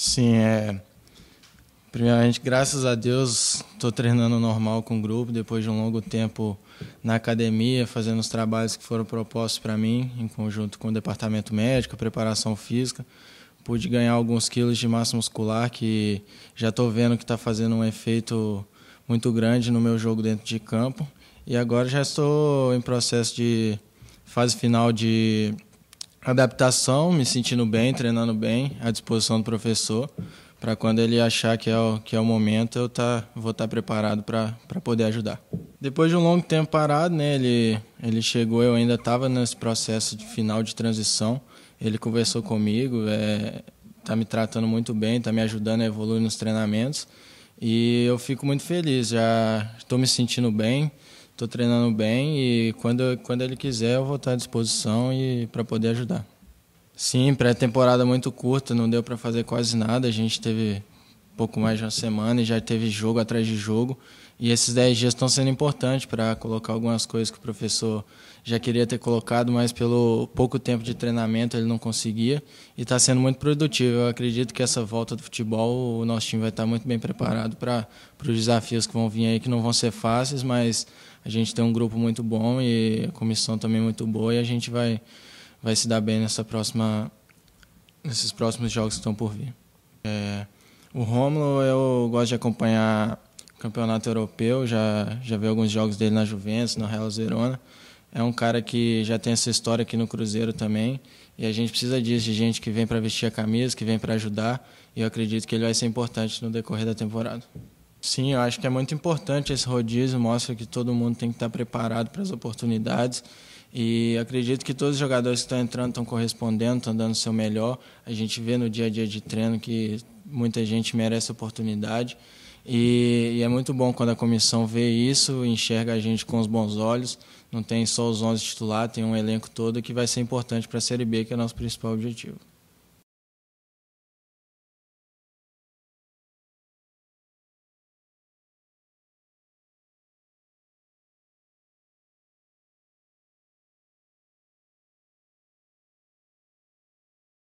Sim, é. Primeiramente, graças a Deus, estou treinando normal com o grupo, depois de um longo tempo na academia, fazendo os trabalhos que foram propostos para mim, em conjunto com o departamento médico, preparação física. Pude ganhar alguns quilos de massa muscular que já estou vendo que está fazendo um efeito muito grande no meu jogo dentro de campo. E agora já estou em processo de fase final de adaptação, me sentindo bem, treinando bem, à disposição do professor, para quando ele achar que é o, que é o momento, eu tá, vou estar tá preparado para poder ajudar. Depois de um longo tempo parado, né, ele, ele chegou, eu ainda estava nesse processo de final de transição, ele conversou comigo, está é, me tratando muito bem, está me ajudando a evoluir nos treinamentos, e eu fico muito feliz, já estou me sentindo bem, estou treinando bem e quando, quando ele quiser eu vou estar à disposição e para poder ajudar. Sim, pré-temporada muito curta, não deu para fazer quase nada. A gente teve pouco mais de uma semana e já teve jogo atrás de jogo. E esses 10 dias estão sendo importantes para colocar algumas coisas que o professor já queria ter colocado, mas pelo pouco tempo de treinamento ele não conseguia. E está sendo muito produtivo. Eu acredito que essa volta do futebol, o nosso time vai estar muito bem preparado para os desafios que vão vir aí, que não vão ser fáceis, mas a gente tem um grupo muito bom e a comissão também muito boa e a gente vai vai se dar bem nessa próxima, nesses próximos jogos que estão por vir. É, o Romulo, eu gosto de acompanhar o campeonato europeu, já, já vi alguns jogos dele na Juventus, na Real Zerona. É um cara que já tem essa história aqui no Cruzeiro também, e a gente precisa disso, de gente que vem para vestir a camisa, que vem para ajudar, e eu acredito que ele vai ser importante no decorrer da temporada. Sim, eu acho que é muito importante esse rodízio, mostra que todo mundo tem que estar preparado para as oportunidades e acredito que todos os jogadores que estão entrando estão correspondendo, estão dando o seu melhor. A gente vê no dia a dia de treino que muita gente merece oportunidade. E, e, é muito bom quando a comissão vê isso, enxerga a gente com os bons olhos. Não tem só os 11 titulares, tem um elenco todo que vai ser importante para a Série B, que é o nosso principal objetivo.